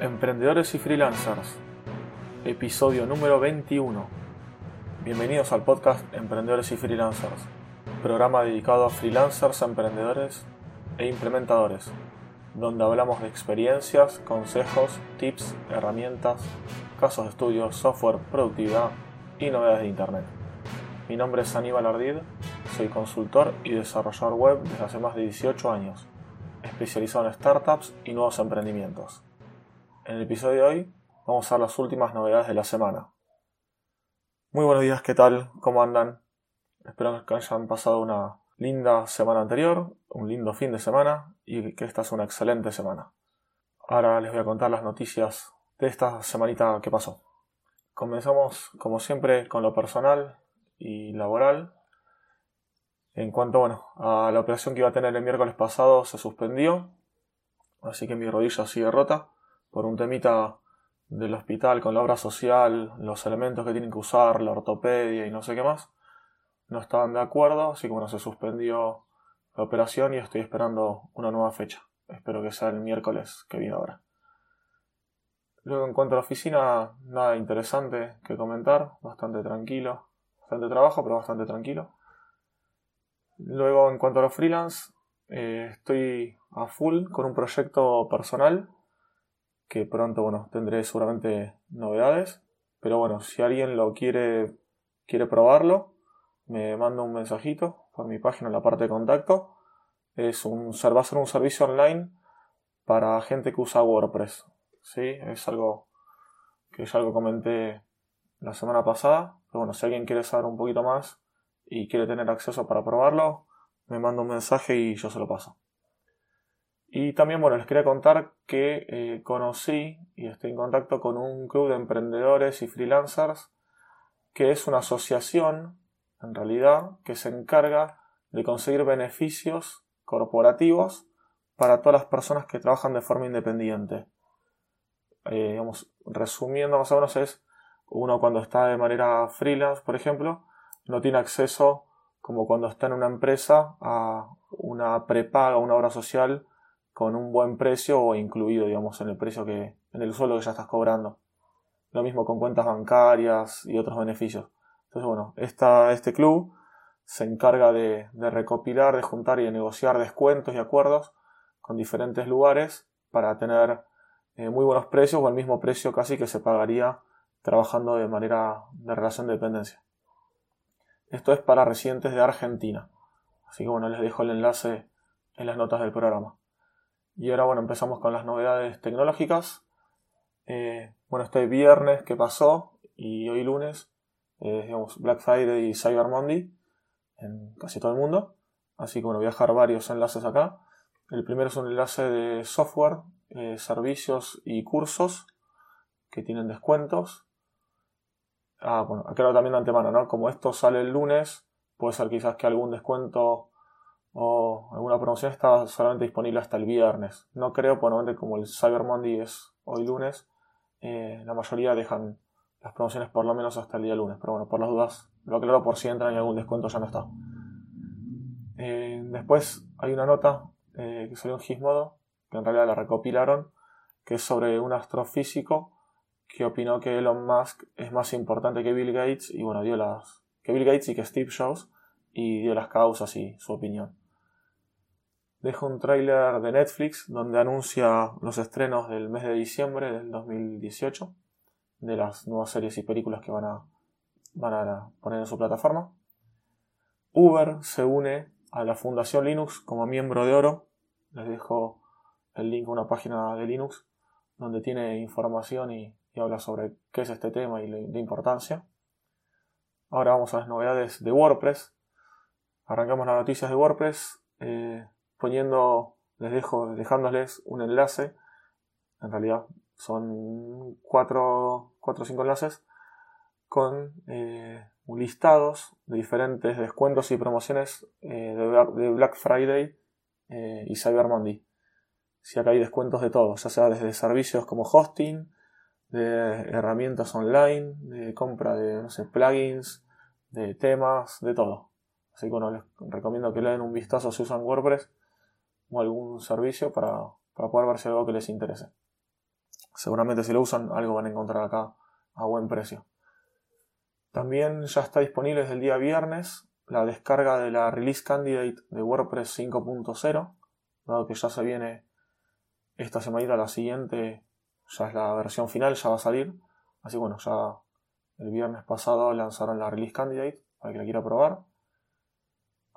Emprendedores y freelancers, episodio número 21. Bienvenidos al podcast Emprendedores y freelancers, programa dedicado a freelancers, emprendedores e implementadores, donde hablamos de experiencias, consejos, tips, herramientas, casos de estudio, software, productividad y novedades de Internet. Mi nombre es Aníbal Ardid, soy consultor y desarrollador web desde hace más de 18 años, especializado en startups y nuevos emprendimientos. En el episodio de hoy vamos a ver las últimas novedades de la semana. Muy buenos días, ¿qué tal? ¿Cómo andan? Espero que hayan pasado una linda semana anterior, un lindo fin de semana y que esta sea una excelente semana. Ahora les voy a contar las noticias de esta semanita que pasó. Comenzamos, como siempre, con lo personal y laboral. En cuanto bueno, a la operación que iba a tener el miércoles pasado, se suspendió, así que mi rodilla sigue rota por un temita del hospital con la obra social, los elementos que tienen que usar, la ortopedia y no sé qué más, no estaban de acuerdo, así que bueno, se suspendió la operación y estoy esperando una nueva fecha. Espero que sea el miércoles que viene ahora. Luego en cuanto a la oficina, nada interesante que comentar, bastante tranquilo, bastante trabajo, pero bastante tranquilo. Luego en cuanto a los freelance, eh, estoy a full con un proyecto personal que pronto, bueno, tendré seguramente novedades. Pero bueno, si alguien lo quiere, quiere probarlo, me manda un mensajito por mi página en la parte de contacto. Es un, va a ser un servicio online para gente que usa WordPress. ¿sí? Es algo que ya algo comenté la semana pasada. Pero bueno, si alguien quiere saber un poquito más y quiere tener acceso para probarlo, me manda un mensaje y yo se lo paso. Y también, bueno, les quería contar que eh, conocí y estoy en contacto con un club de emprendedores y freelancers que es una asociación, en realidad, que se encarga de conseguir beneficios corporativos para todas las personas que trabajan de forma independiente. Eh, resumiendo más o menos es, uno cuando está de manera freelance, por ejemplo, no tiene acceso, como cuando está en una empresa, a una prepaga, una obra social, con un buen precio o incluido, digamos, en el precio que, en el sueldo que ya estás cobrando. Lo mismo con cuentas bancarias y otros beneficios. Entonces, bueno, este club se encarga de, recopilar, de juntar y de negociar descuentos y acuerdos con diferentes lugares para tener eh, muy buenos precios o el mismo precio casi que se pagaría trabajando de manera de relación de dependencia. Esto es para residentes de Argentina. Así que bueno, les dejo el enlace en las notas del programa. Y ahora, bueno, empezamos con las novedades tecnológicas. Eh, bueno, este viernes que pasó y hoy lunes, eh, digamos, Black Friday y Cyber Monday en casi todo el mundo. Así que, bueno, voy a dejar varios enlaces acá. El primero es un enlace de software, eh, servicios y cursos que tienen descuentos. Ah, bueno, aclaro también de antemano, ¿no? Como esto sale el lunes, puede ser quizás que algún descuento o alguna promoción está solamente disponible hasta el viernes. No creo, por como el Cyber Monday es hoy lunes, eh, la mayoría dejan las promociones por lo menos hasta el día lunes. Pero bueno, por las dudas, lo aclaro por si entran y algún descuento ya no está. Eh, después hay una nota eh, que salió en Gizmodo, que en realidad la recopilaron, que es sobre un astrofísico que opinó que Elon Musk es más importante que Bill Gates y bueno, dio las que Bill Gates y que Steve Jobs y dio las causas y su opinión. Deja un tráiler de Netflix donde anuncia los estrenos del mes de diciembre del 2018 de las nuevas series y películas que van a, van a poner en su plataforma. Uber se une a la Fundación Linux como miembro de oro. Les dejo el link a una página de Linux donde tiene información y, habla sobre qué es este tema y la, importancia. Ahora vamos a las novedades de WordPress. Arrancamos las noticias de WordPress. Eh, poniendo, les dejo, dejándoles un enlace. En realidad son cuatro, cuatro o cinco enlaces con eh, listados de diferentes descuentos y promociones eh, de, Black Friday eh, y Cyber Monday. Si acá hay descuentos de todo, ya sea desde servicios como hosting, de herramientas online, de compra de no sé, plugins, de temas, de todo. Así que bueno, les recomiendo que le den un vistazo si usan WordPress o algún servicio para, poder ver si algo que les interese. seguramente si lo usan algo van a encontrar acá a buen precio. También ya está disponible desde el día viernes la descarga de la Release Candidate de WordPress 5.0, dado que ya se viene esta semanita, la siguiente ya es la versión final, ya va a salir. Así bueno, ya el viernes pasado lanzaron la Release Candidate para que la quiera probar.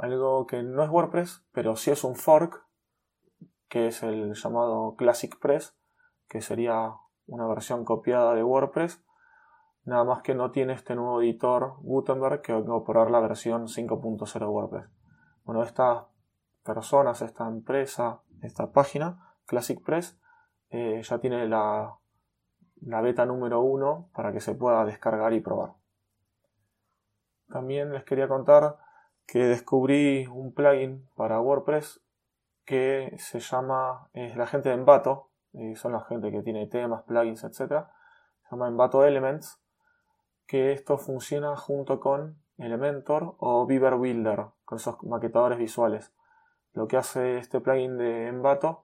Algo que no es WordPress, pero sí es un fork, que es el llamado Classic Press, que sería una versión copiada de WordPress, nada más que no tiene este nuevo editor Gutenberg que va a incorporar la versión 5.0 de WordPress. Bueno, estas personas, esta empresa, esta página, Classic Press, eh, ya tiene la, la beta número 1 para que se pueda descargar y probar. También les quería contar que descubrí un plugin para WordPress que se llama, es la gente de Envato, son la gente que tiene temas, plugins, etc. Se llama Envato Elements, que esto funciona junto con Elementor o Beaver Builder, con esos maquetadores visuales. Lo que hace este plugin de Envato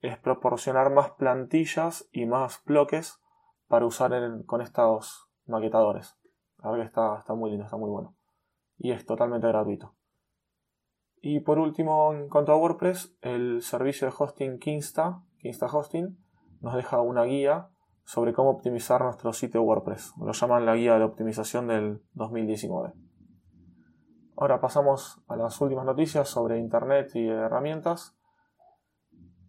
es proporcionar más plantillas y más bloques para usar con estos maquetadores. La verdad que está, está muy lindo, está muy bueno. Y es totalmente gratuito. Y por último, en cuanto a WordPress, el servicio de hosting Kinsta, Kinsta Hosting, nos deja una guía sobre cómo optimizar nuestro sitio WordPress. Lo llaman la guía de optimización del 2019. Ahora pasamos a las últimas noticias sobre Internet y herramientas.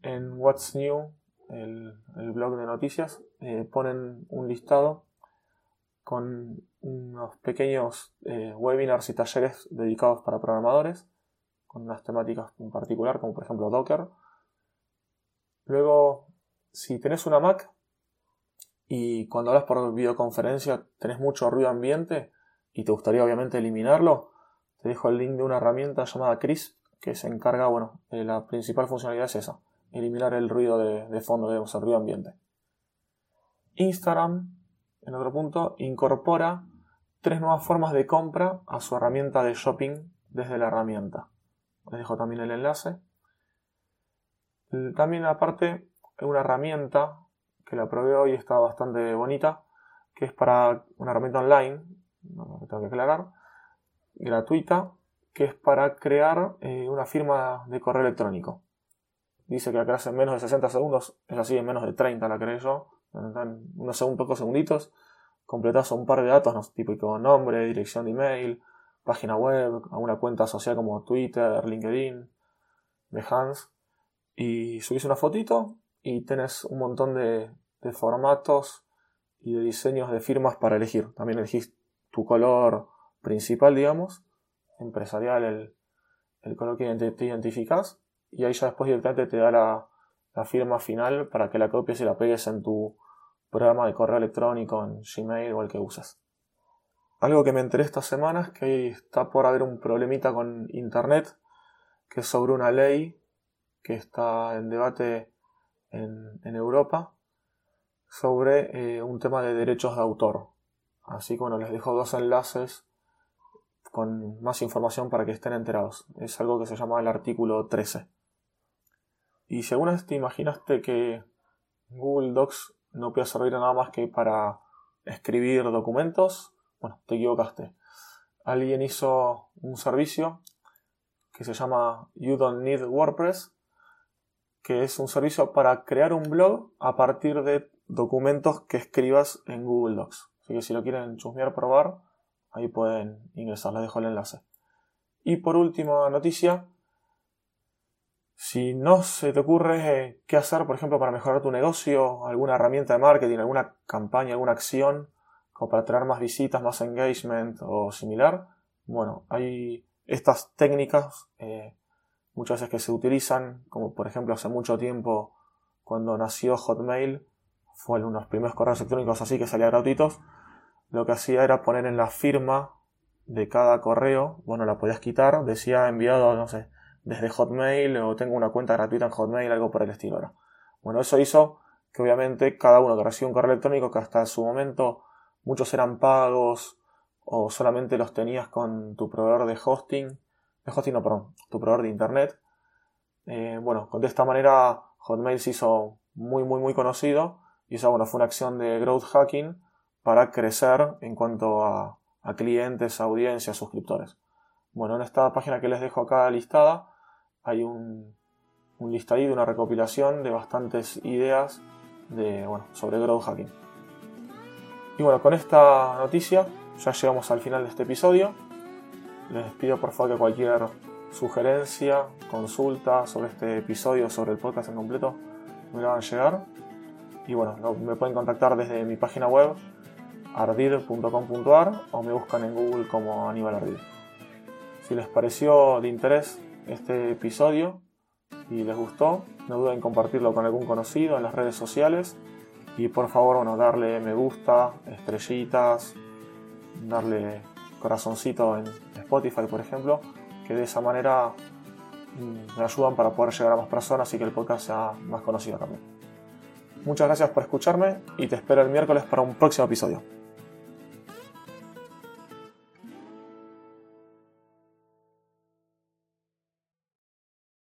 En What's New, el, blog de noticias, eh, ponen un listado con unos pequeños eh, webinars y talleres dedicados para programadores con unas temáticas en particular, como por ejemplo Docker. Luego, si tenés una Mac y cuando hablas por videoconferencia tenés mucho ruido ambiente y te gustaría obviamente eliminarlo, te dejo el link de una herramienta llamada Crisp que se encarga, bueno, de la principal funcionalidad es esa, eliminar el ruido de, fondo, de, el ruido ambiente. Instagram, en otro punto, incorpora tres nuevas formas de compra a su herramienta de shopping desde la herramienta. Les dejo también el enlace. También aparte una herramienta que la probé hoy está bastante bonita, que es para una herramienta online, no tengo que aclarar, gratuita, que es para crear eh, una firma de correo electrónico. Dice que la creas en menos de 60 segundos, es así, en menos de 30 la creé yo, en unos pocos segunditos, completas un par de datos, no, típico nombre, dirección de email, página web, a una cuenta social como Twitter, LinkedIn, Behance, y subís una fotito y tenés un montón de, formatos y de diseños de firmas para elegir. También elegís tu color principal, digamos, empresarial, el, el color que te identificas, y ahí ya después directamente te da la, la firma final para que la copies y la pegues en tu programa de correo electrónico, en Gmail o el que usas. Algo que me enteré esta semana es que está por haber un problemita con Internet, que es sobre una ley que está en debate en, Europa sobre eh, un tema de derechos de autor. Así que bueno, les dejo dos enlaces con más información para que estén enterados. Es algo que se llama el artículo 13. Y si alguna te imaginaste que Google Docs no puede servir nada más que para escribir documentos, bueno, te equivocaste. Alguien hizo un servicio que se llama You Don't Need WordPress, que es un servicio para crear un blog a partir de documentos que escribas en Google Docs. Así que si lo quieren chusmear, probar, ahí pueden ingresar, les dejo el enlace. Y por última noticia, si no se te ocurre qué hacer, por ejemplo, para mejorar tu negocio, alguna herramienta de marketing, alguna campaña, alguna acción, o para traer más visitas, más engagement o similar, bueno, hay estas técnicas eh, muchas veces que se utilizan, como por ejemplo hace mucho tiempo cuando nació Hotmail, fue uno de los primeros correos electrónicos así que salía gratuitos, lo que hacía era poner en la firma de cada correo, bueno, la podías quitar, decía enviado, no sé, desde Hotmail o tengo una cuenta gratuita en Hotmail, algo por el estilo. Bueno, eso hizo que obviamente cada uno que recibe un correo electrónico que hasta su momento muchos eran pagos o solamente los tenías con tu proveedor de hosting, de hosting no, perdón, tu proveedor de internet. Eh, bueno, de esta manera Hotmail se hizo muy muy muy conocido Y esa bueno, fue una acción de growth hacking para crecer en cuanto a, clientes, audiencias, suscriptores. Bueno, en esta página que les dejo acá listada hay un, un listadito, una recopilación de bastantes ideas de, bueno, sobre growth hacking. Y bueno, con esta noticia ya llegamos al final de este episodio. Les pido por favor que cualquier sugerencia, consulta sobre este episodio, sobre el podcast en completo, me lo hagan llegar. Y bueno, me pueden contactar desde mi página web ardid.com.ar o me buscan en Google como Aníbal Ardid. Si les pareció de interés este episodio y les gustó, no duden en compartirlo con algún conocido en las redes sociales y por favor bueno, darle me gusta, estrellitas, darle corazoncito en Spotify por ejemplo, que de esa manera mm, me ayudan para poder llegar a más personas y que el podcast sea más conocido también. Muchas gracias por escucharme y te espero el miércoles para un próximo episodio.